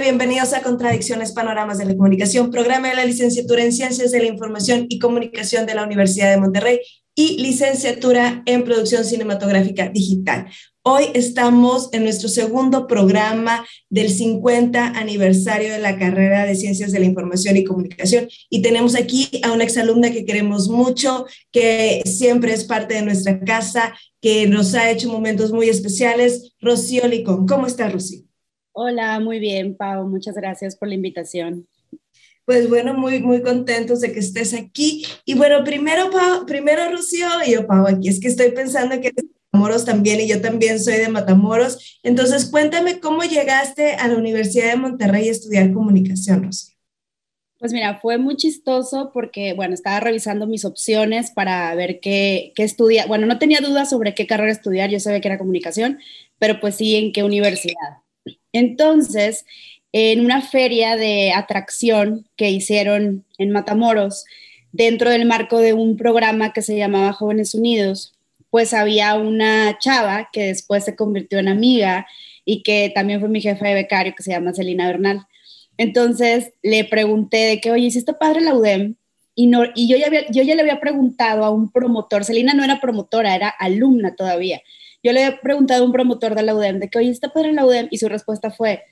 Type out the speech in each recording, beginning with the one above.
bienvenidos a Contradicciones Panoramas de la Comunicación, programa de la licenciatura en Ciencias de la Información y Comunicación de la Universidad de Monterrey y licenciatura en Producción Cinematográfica Digital. Hoy estamos en nuestro segundo programa del 50 aniversario de la carrera de Ciencias de la Información y Comunicación y tenemos aquí a una exalumna que queremos mucho, que siempre es parte de nuestra casa, que nos ha hecho momentos muy especiales, Rocío Licón. ¿Cómo estás, Rocío? Hola, muy bien, Pau. Muchas gracias por la invitación. Pues bueno, muy, muy contentos de que estés aquí. Y bueno, primero, Pau, primero Rocío y yo, Pau, aquí es que estoy pensando que eres de Matamoros también y yo también soy de Matamoros. Entonces, cuéntame cómo llegaste a la Universidad de Monterrey a estudiar comunicación, Rocío. Pues mira, fue muy chistoso porque, bueno, estaba revisando mis opciones para ver qué, qué estudiar. Bueno, no tenía dudas sobre qué carrera estudiar, yo sabía que era comunicación, pero pues sí, en qué universidad. Entonces, en una feria de atracción que hicieron en Matamoros, dentro del marco de un programa que se llamaba Jóvenes Unidos, pues había una chava que después se convirtió en amiga y que también fue mi jefa de becario, que se llama Celina Bernal. Entonces le pregunté de que, oye, si padre la UDEM? Y, no, y yo, ya yo ya le había preguntado a un promotor, Celina no era promotora, era alumna todavía. Yo le he preguntado a un promotor de la UDEM de que, oye, ¿está padre la UDEM? Y su respuesta fue,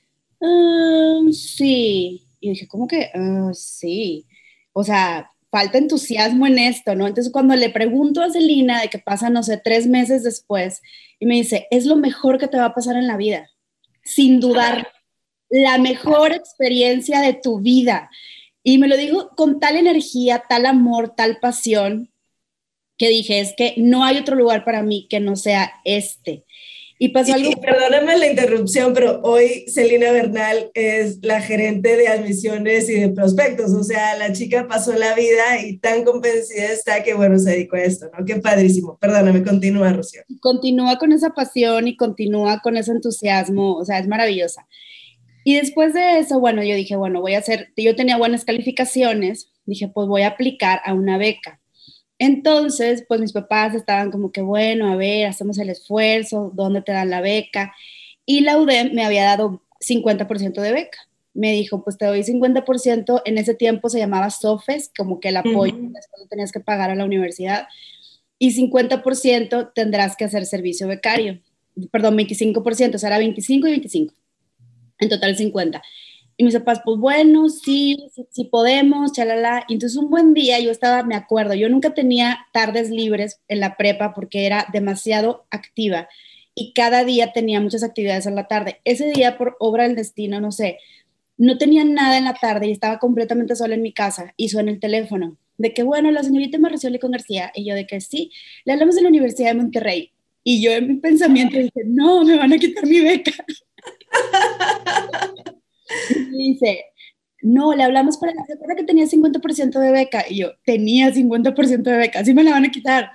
ah, sí. Y dije, ¿cómo que? Ah, sí. O sea, falta entusiasmo en esto, ¿no? Entonces, cuando le pregunto a Celina de que pasa, no sé, tres meses después, y me dice, es lo mejor que te va a pasar en la vida, sin dudar, la mejor experiencia de tu vida. Y me lo digo con tal energía, tal amor, tal pasión, que dije, es que no hay otro lugar para mí que no sea este. Y pasó algo. perdóname la interrupción, pero hoy Celina Bernal es la gerente de admisiones y de prospectos. O sea, la chica pasó la vida y tan convencida está que, bueno, se dedicó a esto, ¿no? Qué padrísimo. Perdóname, continúa, Rocío. Continúa con esa pasión y continúa con ese entusiasmo. O sea, es maravillosa. Y después de eso, bueno, yo dije, bueno, voy a hacer. Yo tenía buenas calificaciones. Dije, pues voy a aplicar a una beca. Entonces, pues mis papás estaban como que, bueno, a ver, hacemos el esfuerzo, ¿dónde te dan la beca? Y la UDEM me había dado 50% de beca. Me dijo, pues te doy 50%, en ese tiempo se llamaba SOFES, como que el apoyo, uh tenías que pagar a la universidad, y 50% tendrás que hacer servicio becario. Perdón, 25%, o sea, era 25 y 25. En total 50. Y mis papás, pues bueno, sí, sí, podemos, chalala. Y entonces un buen día yo estaba, me acuerdo, yo nunca tenía tardes libres en la prepa porque era demasiado activa y cada día tenía muchas actividades en la tarde. Ese día, por obra del destino, no sé, no tenía nada en la tarde y estaba completamente sola en mi casa y suena el teléfono. De que, bueno, la señorita Marcioli con García. Y yo de que sí, le hablamos de la Universidad de Monterrey. Y yo en mi pensamiento dije, no, me van a quitar mi beca. Y dice, no, le hablamos para, ¿se acuerda que tenía 50% de beca? Y yo, tenía 50% de beca, así me la van a quitar.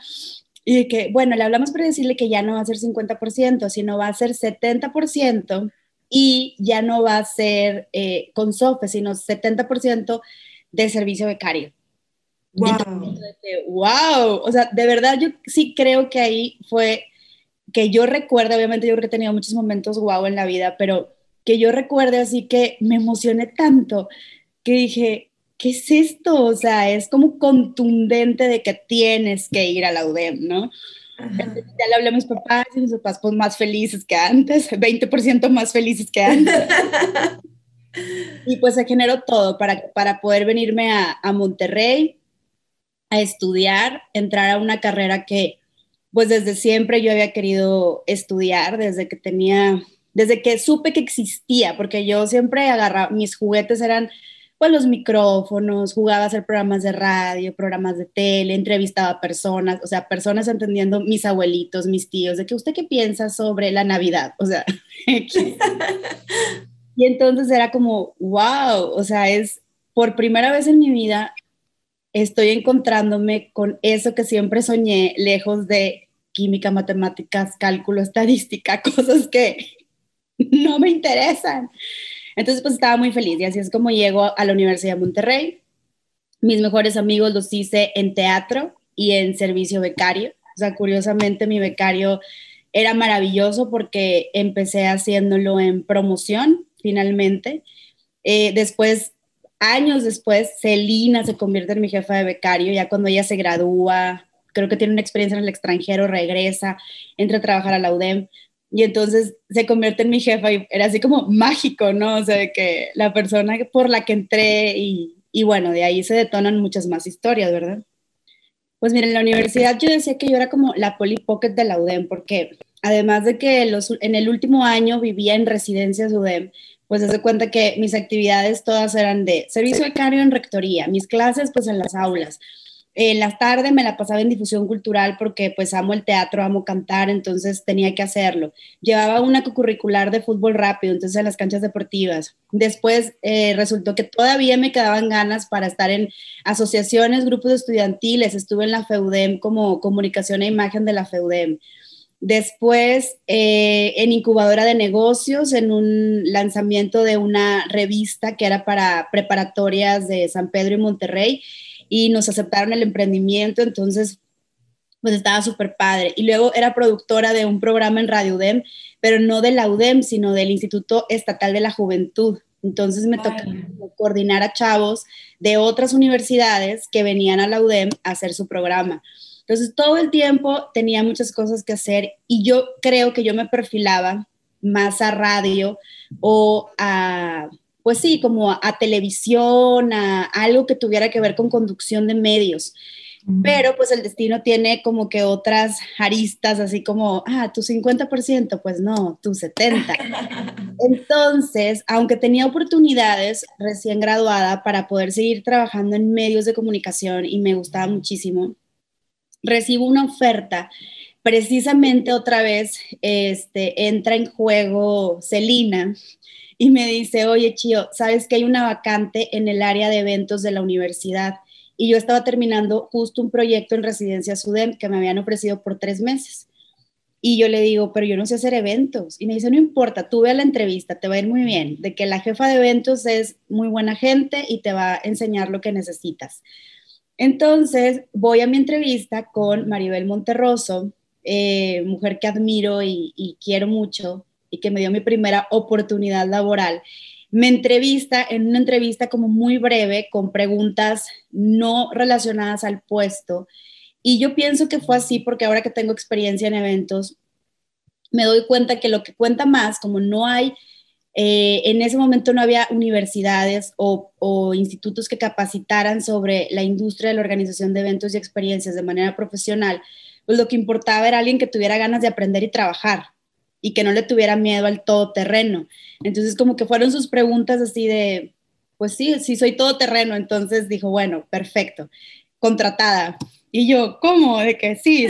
Y que, bueno, le hablamos para decirle que ya no va a ser 50%, sino va a ser 70% y ya no va a ser eh, con SOFE, sino 70% de servicio becario. Wow. wow, o sea, de verdad yo sí creo que ahí fue que yo recuerdo, obviamente yo creo que he tenido muchos momentos wow en la vida, pero que yo recuerde así que me emocioné tanto que dije, ¿qué es esto? O sea, es como contundente de que tienes que ir a la UDEM, ¿no? ya le hablé a mis papás y mis papás pues más felices que antes, 20% más felices que antes. y pues se generó todo para, para poder venirme a, a Monterrey a estudiar, entrar a una carrera que pues desde siempre yo había querido estudiar, desde que tenía desde que supe que existía, porque yo siempre agarraba, mis juguetes eran pues los micrófonos, jugaba a hacer programas de radio, programas de tele, entrevistaba a personas, o sea, personas entendiendo mis abuelitos, mis tíos, de que usted qué piensa sobre la Navidad, o sea, y entonces era como, wow, o sea, es por primera vez en mi vida estoy encontrándome con eso que siempre soñé, lejos de química, matemáticas, cálculo, estadística, cosas que no me interesan. Entonces, pues estaba muy feliz y así es como llego a la Universidad de Monterrey. Mis mejores amigos los hice en teatro y en servicio becario. O sea, curiosamente mi becario era maravilloso porque empecé haciéndolo en promoción finalmente. Eh, después, años después, Celina se convierte en mi jefa de becario, ya cuando ella se gradúa, creo que tiene una experiencia en el extranjero, regresa, entra a trabajar a la UDEM. Y entonces se convierte en mi jefa y era así como mágico, ¿no? O sea, que la persona por la que entré y, y bueno, de ahí se detonan muchas más historias, ¿verdad? Pues mira, en la universidad yo decía que yo era como la Polly Pocket de la UDEM, porque además de que los, en el último año vivía en residencias UDEM, pues se cuenta que mis actividades todas eran de servicio becario en rectoría, mis clases pues en las aulas, en las tardes me la pasaba en difusión cultural porque pues amo el teatro, amo cantar, entonces tenía que hacerlo. Llevaba una curricular de fútbol rápido, entonces en las canchas deportivas. Después eh, resultó que todavía me quedaban ganas para estar en asociaciones, grupos estudiantiles. Estuve en la FEUDEM como comunicación e imagen de la FEUDEM. Después eh, en incubadora de negocios, en un lanzamiento de una revista que era para preparatorias de San Pedro y Monterrey y nos aceptaron el emprendimiento, entonces pues estaba súper padre. Y luego era productora de un programa en Radio UDEM, pero no de la UDEM, sino del Instituto Estatal de la Juventud. Entonces me tocó coordinar a chavos de otras universidades que venían a la UDEM a hacer su programa. Entonces todo el tiempo tenía muchas cosas que hacer y yo creo que yo me perfilaba más a radio o a pues sí, como a, televisión, a, algo que tuviera que ver con conducción de medios. Pero pues el destino tiene como que otras aristas, así como, ah, tu 50%, pues no, tu 70%. Entonces, aunque tenía oportunidades recién graduada para poder seguir trabajando en medios de comunicación y me gustaba muchísimo, recibo una oferta. Precisamente otra vez este, entra en juego Celina y me dice, oye, Chio, ¿sabes que hay una vacante en el área de eventos de la universidad? Y yo estaba terminando justo un proyecto en Residencia Sudem que me habían ofrecido por tres meses. Y yo le digo, pero yo no sé hacer eventos. Y me dice, no importa, tú ve a la entrevista, te va a ir muy bien, de que la jefa de eventos es muy buena gente y te va a enseñar lo que necesitas. Entonces voy a mi entrevista con Maribel Monterroso, eh, mujer que admiro y quiero mucho, y que me dio mi primera oportunidad laboral, me entrevista en una entrevista como muy breve con preguntas no relacionadas al puesto. Y yo pienso que fue así porque ahora que tengo experiencia en eventos, me doy cuenta que lo que cuenta más, como no hay, eh, en ese momento no había universidades o, o institutos que capacitaran sobre la industria de la organización de eventos y experiencias de manera profesional, pues lo que importaba era alguien que tuviera ganas de aprender y trabajar y que no le tuviera miedo al todoterreno. Entonces, como que fueron sus preguntas así de, pues sí, sí soy todoterreno. Entonces dijo, bueno, perfecto, contratada. Y yo, ¿cómo? De que sí,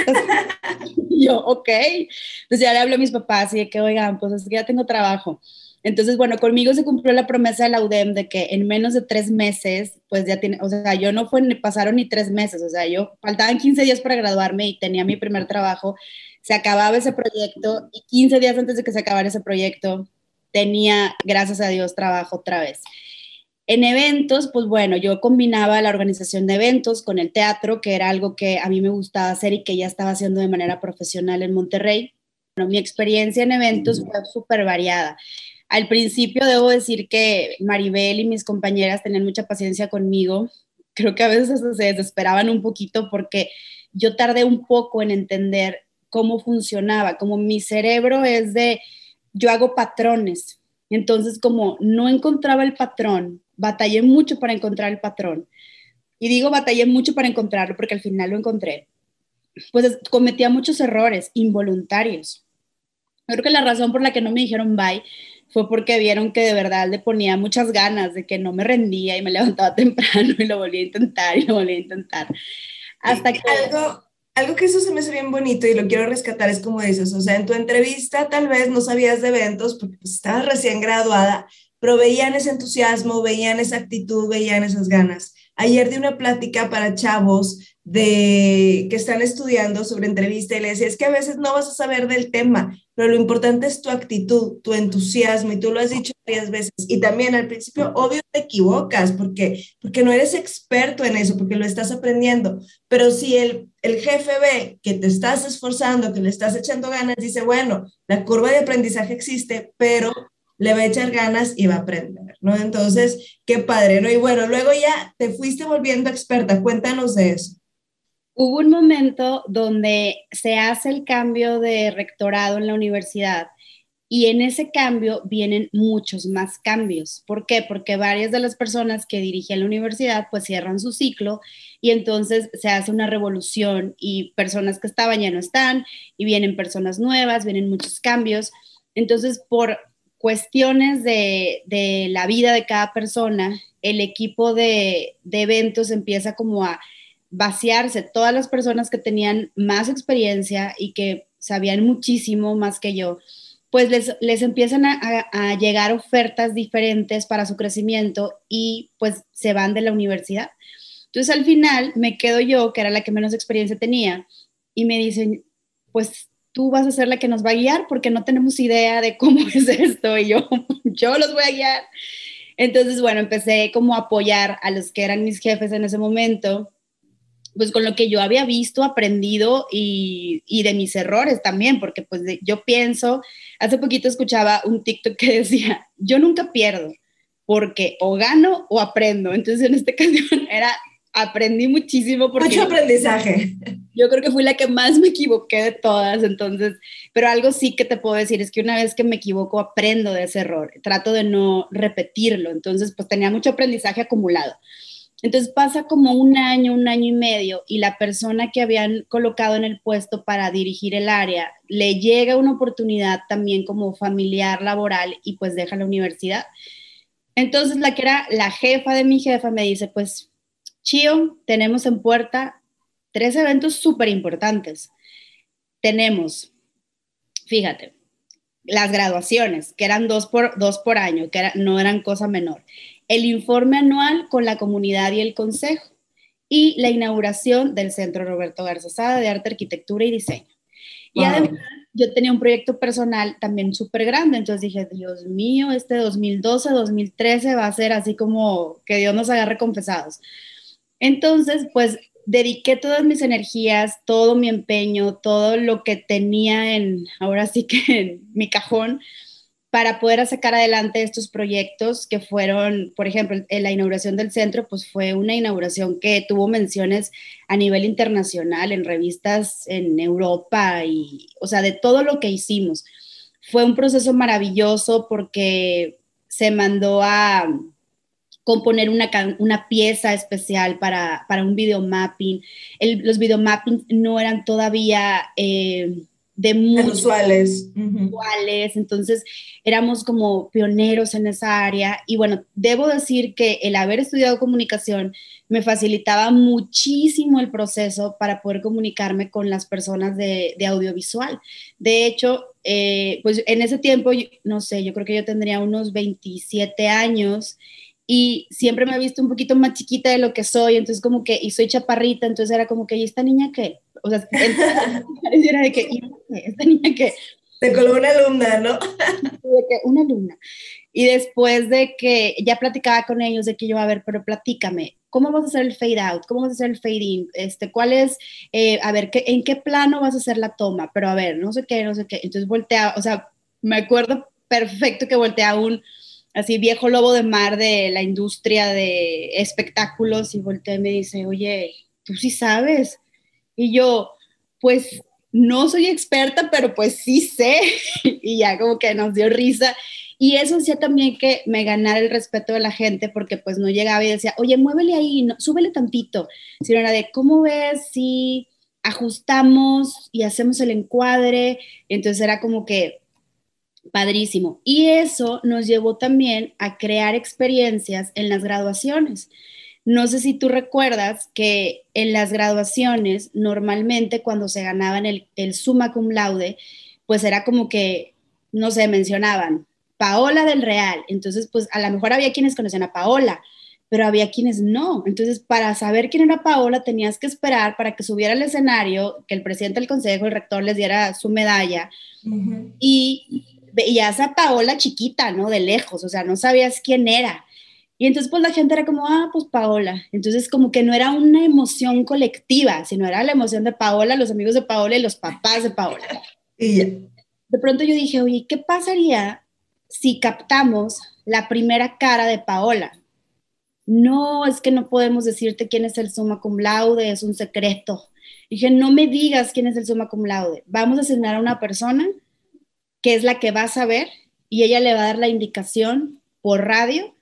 y yo, ok. Entonces ya le hablo a mis papás y de que, oigan, pues es que ya tengo trabajo. Entonces, bueno, conmigo se cumplió la promesa de la UDEM de que en menos de tres meses, pues ya tiene, o sea, yo no fue, pasaron ni tres meses, o sea, yo faltaban 15 días para graduarme y tenía mi primer trabajo se acababa ese proyecto y 15 días antes de que se acabara ese proyecto tenía, gracias a Dios, trabajo otra vez. En eventos, pues bueno, yo combinaba la organización de eventos con el teatro, que era algo que a mí me gustaba hacer y que ya estaba haciendo de manera profesional en Monterrey. Bueno, mi experiencia en eventos fue súper variada. Al principio debo decir que Maribel y mis compañeras tenían mucha paciencia conmigo. Creo que a veces se desesperaban un poquito porque yo tardé un poco en entender cómo funcionaba, como mi cerebro es de, yo hago patrones, entonces como no encontraba el patrón, batallé mucho para encontrar el patrón. Y digo batallé mucho para encontrarlo porque al final lo encontré. Pues cometía muchos errores involuntarios. Creo que la razón por la que no me dijeron bye fue porque vieron que de verdad le ponía muchas ganas, de que no me rendía y me levantaba temprano y lo volvía a intentar y lo volvía a intentar. Hasta que... Algo, algo que eso se me hace bien bonito y lo quiero rescatar es como dices, o sea, en tu entrevista tal vez no sabías de eventos porque pues, estabas recién graduada, pero veían ese entusiasmo, veían esa actitud, veían esas ganas. Ayer di una plática para chavos de que están estudiando sobre entrevista y le decía, es que a veces no vas a saber del tema, pero lo importante es tu actitud, tu entusiasmo, y tú lo has dicho varias veces. Y también al principio, obvio, te equivocas porque, porque no eres experto en eso, porque lo estás aprendiendo. Pero si el, el jefe ve que te estás esforzando, que le estás echando ganas, dice, bueno, la curva de aprendizaje existe, pero le va a echar ganas y va a aprender, ¿no? Entonces, qué padre, ¿no? Y bueno, luego ya te fuiste volviendo experta, cuéntanos de eso. Hubo un momento donde se hace el cambio de rectorado en la universidad y en ese cambio vienen muchos más cambios. ¿Por qué? Porque varias de las personas que dirigían la universidad pues cierran su ciclo y entonces se hace una revolución y personas que estaban ya no están y vienen personas nuevas, vienen muchos cambios. Entonces, por cuestiones de, la vida de cada persona, el equipo de, de eventos empieza como a vaciarse. Todas las personas que tenían más experiencia y que sabían muchísimo más que yo, pues les, empiezan a, llegar ofertas diferentes para su crecimiento y pues se van de la universidad. Entonces al final me quedo yo, que era la que menos experiencia tenía, y me dicen, pues tú vas a ser la que nos va a guiar porque no tenemos idea de cómo es esto y yo, yo los voy a guiar. Entonces, bueno, empecé como a apoyar a los que eran mis jefes en ese momento pues con lo que yo había visto, aprendido y, de mis errores también, porque pues yo pienso, hace poquito escuchaba un TikTok que decía, yo nunca pierdo, porque o gano o aprendo. Entonces en este caso era, aprendí muchísimo. Porque Mucho aprendizaje. Yo creo que fui la que más me equivoqué de todas, entonces, pero algo sí que te puedo decir es que una vez que me equivoco, aprendo de ese error, trato de no repetirlo, entonces pues tenía mucho aprendizaje acumulado. Entonces pasa como un año, un año y medio y la persona que habían colocado en el puesto para dirigir el área le llega una oportunidad también como familiar, laboral y pues deja la universidad. Entonces la que era la jefa de mi jefa me dice, pues, Chío, tenemos en puerta tres eventos súper importantes. Tenemos, fíjate, las graduaciones, que eran dos por, dos por año, que no eran cosa menor el informe anual con la comunidad y el consejo y la inauguración del Centro Roberto Garzazada de Arte, Arquitectura y Diseño. Y además yo tenía un proyecto personal también súper grande, entonces dije, Dios mío, este 2012, 2013 va a ser así como que Dios nos agarre confesados. Entonces, pues dediqué todas mis energías, todo mi empeño, todo lo que tenía en, ahora sí que en mi cajón, para poder sacar adelante estos proyectos que fueron, por ejemplo, la inauguración del centro, pues fue una inauguración que tuvo menciones a nivel internacional en revistas en Europa y, o sea, de todo lo que hicimos. Fue un proceso maravilloso porque se mandó a componer una, una pieza especial para, para un videomapping. El, los videomappings no eran todavía... Eh, de muy usuales. Entonces, éramos como pioneros en esa área. Y bueno, debo decir que el haber estudiado comunicación me facilitaba muchísimo el proceso para poder comunicarme con las personas de, audiovisual. De hecho, eh, pues en ese tiempo, no sé, yo creo que yo tendría unos 27 años y siempre me he visto un poquito más chiquita de lo que soy, entonces como que, y soy chaparrita, entonces era como que, ¿y esta niña qué? O sea, era de que, esta niña que... Te coló una alumna, ¿no? De que una alumna. Y después de que ya platicaba con ellos, de que yo, a ver, pero platícame, ¿cómo vas a hacer el fade out? ¿Cómo vas a hacer el fade in? Este, ¿Cuál es, eh, a ver, ¿qué, en qué plano vas a hacer la toma? Pero a ver, no sé qué, no sé qué. Entonces voltea, o sea, me acuerdo perfecto que voltea un así viejo lobo de mar de la industria de espectáculos y voltea y me dice, oye, tú sí sabes. Y yo, pues no soy experta, pero pues sí sé. y ya como que nos dio risa. Y eso hacía también que me ganara el respeto de la gente, porque pues no llegaba y decía, oye, muévele ahí, no, súbele tantito, sino era de, ¿cómo ves si ajustamos y hacemos el encuadre? Entonces era como que padrísimo. Y eso nos llevó también a crear experiencias en las graduaciones. No sé si tú recuerdas que en las graduaciones, normalmente cuando se ganaban el, el summa cum laude, pues era como que, no sé, mencionaban Paola del Real. Entonces, pues a lo mejor había quienes conocían a Paola, pero había quienes no. Entonces, para saber quién era Paola, tenías que esperar para que subiera al escenario, que el presidente del consejo, el rector, les diera su medalla. Y veías a Paola chiquita, ¿no? De lejos, o sea, no sabías quién era. Y entonces pues la gente era como, ah, pues Paola. Entonces como que no era una emoción colectiva, sino era la emoción de Paola, los amigos de Paola y los papás de Paola. Y de pronto yo dije, oye, ¿qué pasaría si captamos la primera cara de Paola. No, es que no podemos decirte quién es el summa cum laude, es un secreto. Dije, no me digas quién es el summa cum laude. Vamos a asignar a una persona que es la que va a saber y ella le va a dar la indicación por radio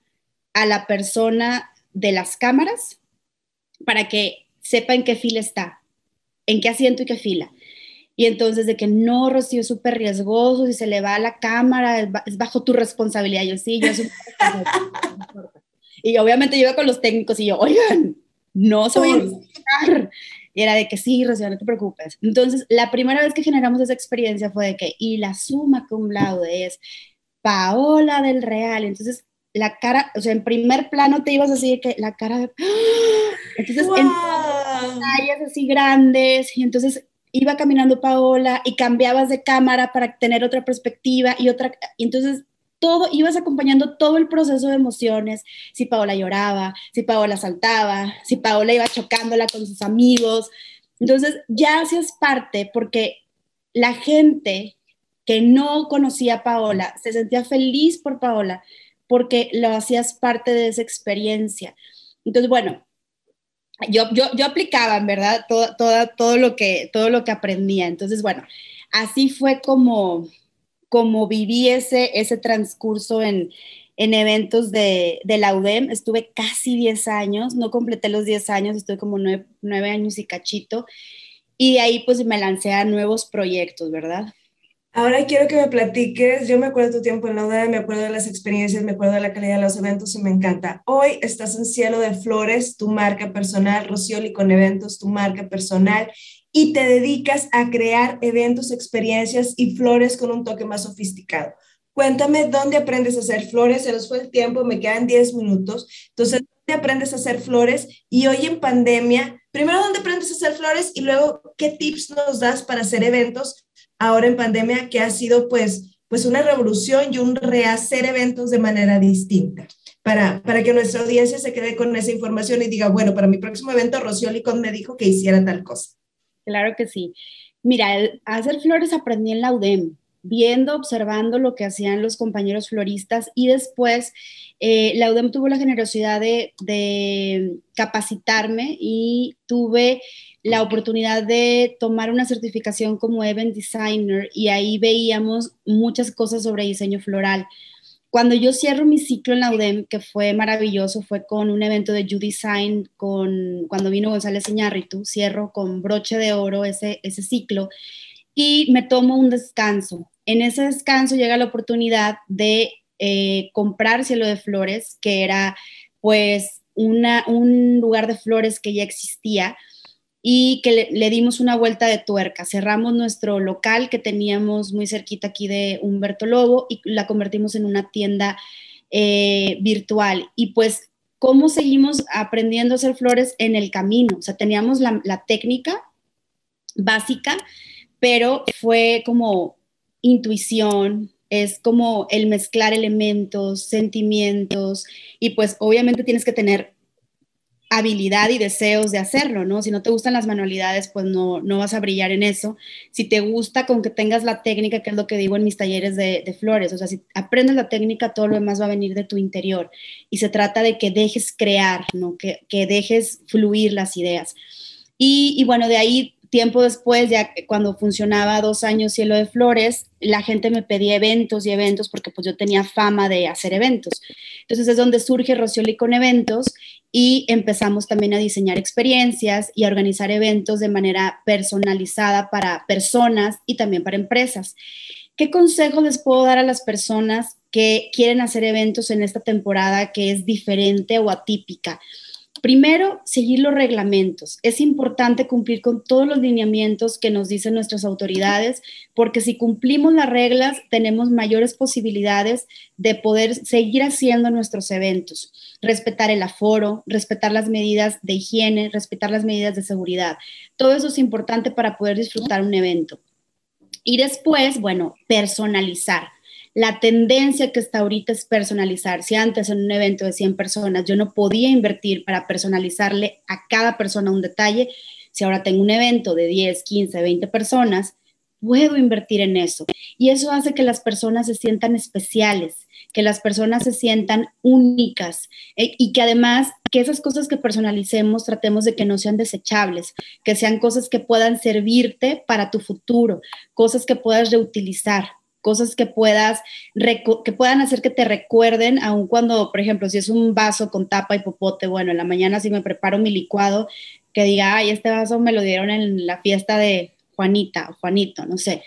a la persona de las cámaras para que sepa en qué fila está, en qué asiento y qué fila. Y entonces de que no, Rocío, es súper riesgoso, si se le va a la cámara, es bajo tu responsabilidad. Yo sí, yo soy Y obviamente yo iba con los técnicos y yo, oigan, no se vayan a Y era de que sí, Rocío, no te preocupes. Entonces, la primera vez que generamos esa experiencia fue de que, y la suma cum laude es Paola del Real. Entonces, la cara, o sea, en primer plano te ibas así de que la cara de... ¡Ah! Entonces, wow. en pantallas así grandes, y entonces iba caminando Paola y cambiabas de cámara para tener otra perspectiva y otra, y entonces todo, ibas acompañando todo el proceso de emociones, si Paola lloraba, si Paola saltaba, si Paola iba chocándola con sus amigos. Entonces ya hacías parte porque la gente que no conocía a Paola se sentía feliz por Paola porque lo hacías parte de esa experiencia. Entonces, bueno, yo, yo, yo aplicaba, verdad, todo, todo, lo que, todo lo que aprendía. Entonces, bueno, así fue como, como viví ese, ese transcurso en, en eventos de, de, la UDEM. Estuve casi 10 años, no completé los 10 años, estuve como 9, 9 años y cachito. Y de ahí pues me lancé a nuevos proyectos, ¿verdad? Ahora quiero que me platiques, yo me acuerdo de tu tiempo en la UDEM, me acuerdo de las experiencias, me acuerdo de la calidad de los eventos y me encanta. Hoy estás en Cielo de Flores, tu marca personal, Rocioli con eventos, tu marca personal, y te dedicas a crear eventos, experiencias y flores con un toque más sofisticado. Cuéntame dónde aprendes a hacer flores, se nos fue el tiempo, me quedan 10 minutos. Entonces, ¿dónde aprendes a hacer flores? Y hoy en pandemia, primero, ¿dónde aprendes a hacer flores? Y luego, ¿qué tips nos das para hacer eventos ahora en pandemia que ha sido pues, pues una revolución y un rehacer eventos de manera distinta. Para, para que nuestra audiencia se quede con esa información y diga, bueno, para mi próximo evento Rocío Licón me dijo que hiciera tal cosa. Claro que sí. Mira, hacer flores aprendí en la UDEM, viendo, observando lo que hacían los compañeros floristas y después eh, la UDEM tuvo la generosidad de, de capacitarme y tuve la oportunidad de tomar una certificación como event designer y ahí veíamos muchas cosas sobre diseño floral. Cuando yo cierro mi ciclo en la UDEM, que fue maravilloso, fue con un evento de You Design, con, cuando vino González Iñárritu, cierro con broche de oro ese, ese ciclo y me tomo un descanso. En ese descanso llega la oportunidad de eh, comprar Cielo de Flores, que era pues una, un lugar de flores que ya existía, y que le, dimos una vuelta de tuerca. Cerramos nuestro local que teníamos muy cerquita aquí de Humberto Lobo y la convertimos en una tienda eh, virtual. Y pues, ¿cómo seguimos aprendiendo a hacer flores en el camino? O sea, teníamos la, la técnica básica, pero fue como intuición, es como el mezclar elementos, sentimientos, y pues obviamente tienes que tener habilidad y deseos de hacerlo, ¿no? Si no te gustan las manualidades, pues no, no vas a brillar en eso. Si te gusta con que tengas la técnica, que es lo que digo en mis talleres de, flores, o sea, si aprendes la técnica, todo lo demás va a venir de tu interior. Y se trata de que dejes crear, ¿no? Que, que dejes fluir las ideas. Y, y bueno, de ahí tiempo después, ya cuando funcionaba dos años Cielo de Flores, la gente me pedía eventos y eventos porque pues yo tenía fama de hacer eventos. Entonces es donde surge Rocioli con eventos y empezamos también a diseñar experiencias y a organizar eventos de manera personalizada para personas y también para empresas. ¿Qué consejos les puedo dar a las personas que quieren hacer eventos en esta temporada que es diferente o atípica? Primero, seguir los reglamentos. Es importante cumplir con todos los lineamientos que nos dicen nuestras autoridades, porque si cumplimos las reglas, tenemos mayores posibilidades de poder seguir haciendo nuestros eventos. Respetar el aforo, respetar las medidas de higiene, respetar las medidas de seguridad. Todo eso es importante para poder disfrutar un evento. Y después, bueno, personalizar la tendencia que está ahorita es personalizar. Si antes en un evento de 100 personas yo no podía invertir para personalizarle a cada persona un detalle, si ahora tengo un evento de 10, 15, 20 personas, puedo invertir en eso. Y eso hace que las personas se sientan especiales, que las personas se sientan únicas eh, y que además que esas cosas que personalicemos tratemos de que no sean desechables, que sean cosas que puedan servirte para tu futuro, cosas que puedas reutilizar cosas que puedas que puedan hacer que te recuerden aun cuando, por ejemplo, si es un vaso con tapa y popote, bueno, en la mañana si me preparo mi licuado, que diga, "Ay, este vaso me lo dieron en la fiesta de Juanita o Juanito", no sé.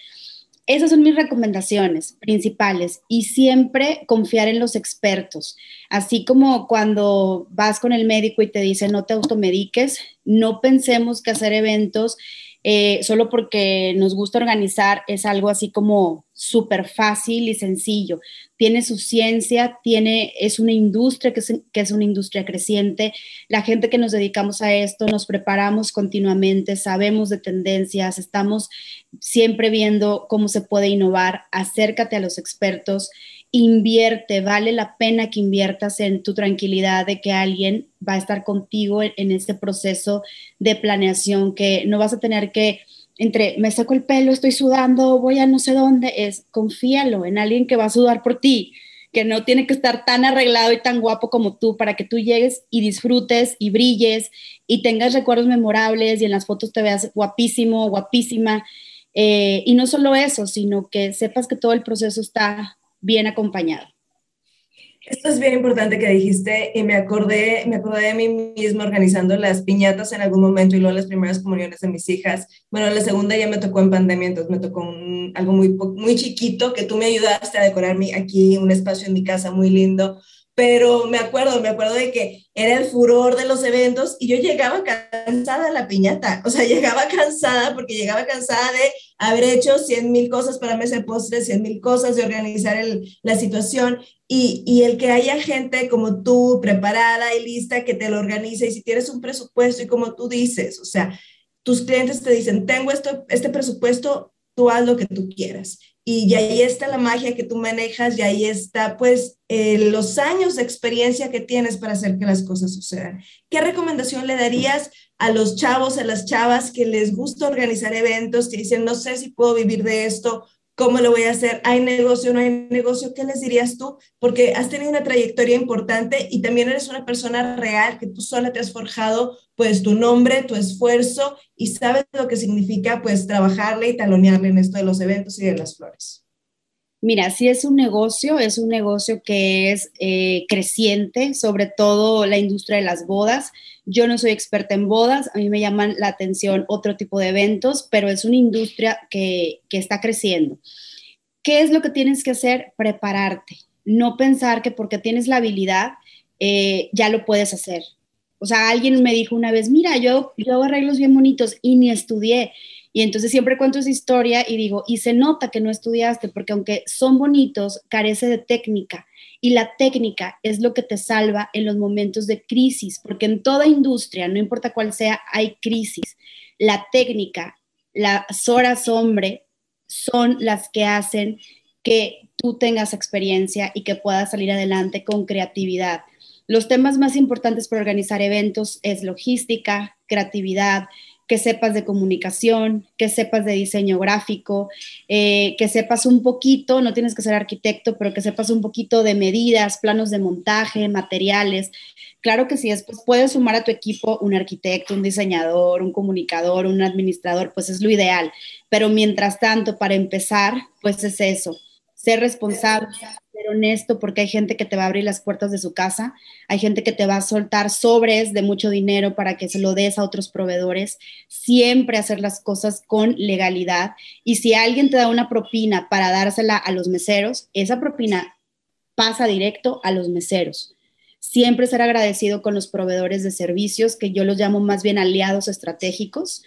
Esas son mis recomendaciones principales y siempre confiar en los expertos. Así como cuando vas con el médico y te dice no te automediques, no pensemos que hacer eventos eh, solo porque nos gusta organizar es algo así como súper fácil y sencillo. Tiene su ciencia, tiene, es una industria que es, que es una industria creciente. La gente que nos dedicamos a esto nos preparamos continuamente, sabemos de tendencias, estamos siempre viendo cómo se puede innovar. Acércate a los expertos invierte, vale la pena que inviertas en tu tranquilidad de que alguien va a estar contigo en, este proceso de planeación, que no vas a tener que, entre me saco el pelo, estoy sudando, voy a no sé dónde, es confíalo en alguien que va a sudar por ti, que no tiene que estar tan arreglado y tan guapo como tú para que tú llegues y disfrutes y brilles y tengas recuerdos memorables y en las fotos te veas guapísimo, guapísima. Eh, y no solo eso, sino que sepas que todo el proceso está bien acompañado. Esto es bien importante que dijiste y me acordé, me acordé de mí misma organizando las piñatas en algún momento y luego las primeras comuniones de mis hijas. Bueno, la segunda ya me tocó en pandemia, entonces me tocó algo muy, muy chiquito que tú me ayudaste a decorar aquí un espacio en mi casa muy lindo pero me acuerdo, me acuerdo de que era el furor de los eventos y yo llegaba cansada a la piñata, o sea, llegaba cansada porque llegaba cansada de haber hecho 100 mil cosas para mesa de postres, 100 mil cosas de organizar el, la situación y, y, el que haya gente como tú preparada y lista que te lo organice y si tienes un presupuesto y como tú dices, o sea, tus clientes te dicen, tengo esto, este presupuesto, tú haz lo que tú quieras y ahí está la magia que tú manejas y ahí está pues eh, los años de experiencia que tienes para hacer que las cosas sucedan. ¿Qué recomendación le darías a los chavos, a las chavas que les gusta organizar eventos, que dicen, no sé si puedo vivir de esto ¿Cómo lo voy a hacer? ¿Hay negocio? ¿No hay negocio? ¿Qué les dirías tú? Porque has tenido una trayectoria importante y también eres una persona real que tú sola te has forjado pues tu nombre, tu esfuerzo y sabes lo que significa pues trabajarle y talonearle en esto de los eventos y de las flores. Mira, si es un negocio, es un negocio que es eh, creciente, sobre todo la industria de las bodas. Yo no soy experta en bodas, a mí me llaman la atención otro tipo de eventos, pero es una industria que, está creciendo. ¿Qué es lo que tienes que hacer? Prepararte. No pensar que porque tienes la habilidad eh, ya lo puedes hacer. O sea, alguien me dijo una vez, mira, yo, yo hago arreglos bien bonitos y ni estudié. Y entonces siempre cuento esa historia y digo, y se nota que no estudiaste, porque aunque son bonitos, carece de técnica. Y la técnica es lo que te salva en los momentos de crisis, porque en toda industria, no importa cuál sea, hay crisis. La técnica, las horas hombre, son las que hacen que tú tengas experiencia y que puedas salir adelante con creatividad. Los temas más importantes para organizar eventos es logística, creatividad, que sepas de comunicación, que sepas de diseño gráfico, eh, que sepas un poquito, no tienes que ser arquitecto, pero que sepas un poquito de medidas, planos de montaje, materiales. Claro que si después puedes sumar a tu equipo un arquitecto, un diseñador, un comunicador, un administrador, pues es lo ideal. Pero mientras tanto, para empezar, pues es eso, ser responsable, honesto, porque hay gente que te va a abrir las puertas de su casa, hay gente que te va a soltar sobres de mucho dinero para que se lo des a otros proveedores, siempre hacer las cosas con legalidad. Y si alguien te da una propina para dársela a los meseros, esa propina pasa directo a los meseros. Siempre ser agradecido con los proveedores de servicios, que yo los llamo más bien aliados estratégicos,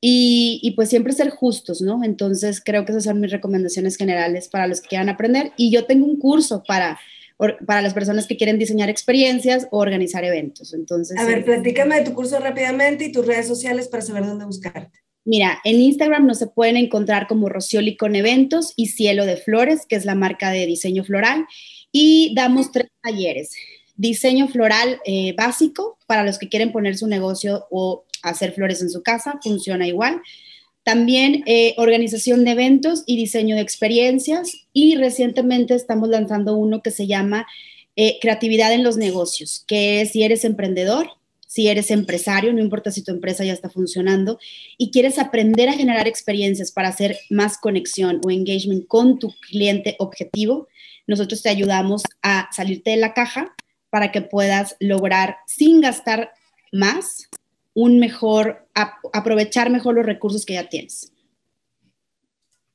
y, pues siempre ser justos, ¿no? Entonces creo que esas son mis recomendaciones generales para los que quieran aprender. Y yo tengo un curso para, para las personas que quieren diseñar experiencias o organizar eventos. Entonces, a ver, platícame de tu curso rápidamente y tus redes sociales para saber dónde buscarte. Mira, en Instagram nos se pueden encontrar como Rocioli con Eventos y Cielo de Flores, que es la marca de diseño floral. Y damos tres talleres. Diseño floral eh, básico para los que quieren poner su negocio o hacer flores en su casa, funciona igual. También eh, organización de eventos y diseño de experiencias. Y recientemente estamos lanzando uno que se llama eh, Creatividad en los negocios, que es si eres emprendedor, si eres empresario, no importa si tu empresa ya está funcionando y quieres aprender a generar experiencias para hacer más conexión o engagement con tu cliente objetivo, nosotros te ayudamos a salirte de la caja para que puedas lograr sin gastar más un mejor, aprovechar mejor los recursos que ya tienes.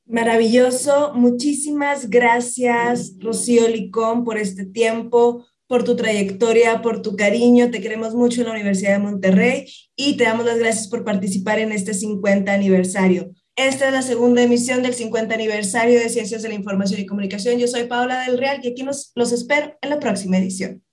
Maravilloso. Muchísimas gracias, Rocío Licón, por este tiempo, por tu trayectoria, por tu cariño. Te queremos mucho en la Universidad de Monterrey y te damos las gracias por participar en este 50 aniversario. Esta es la segunda emisión del 50 aniversario de Ciencias de la Información y Comunicación. Yo soy Paola del Real y aquí nos, los espero en la próxima edición.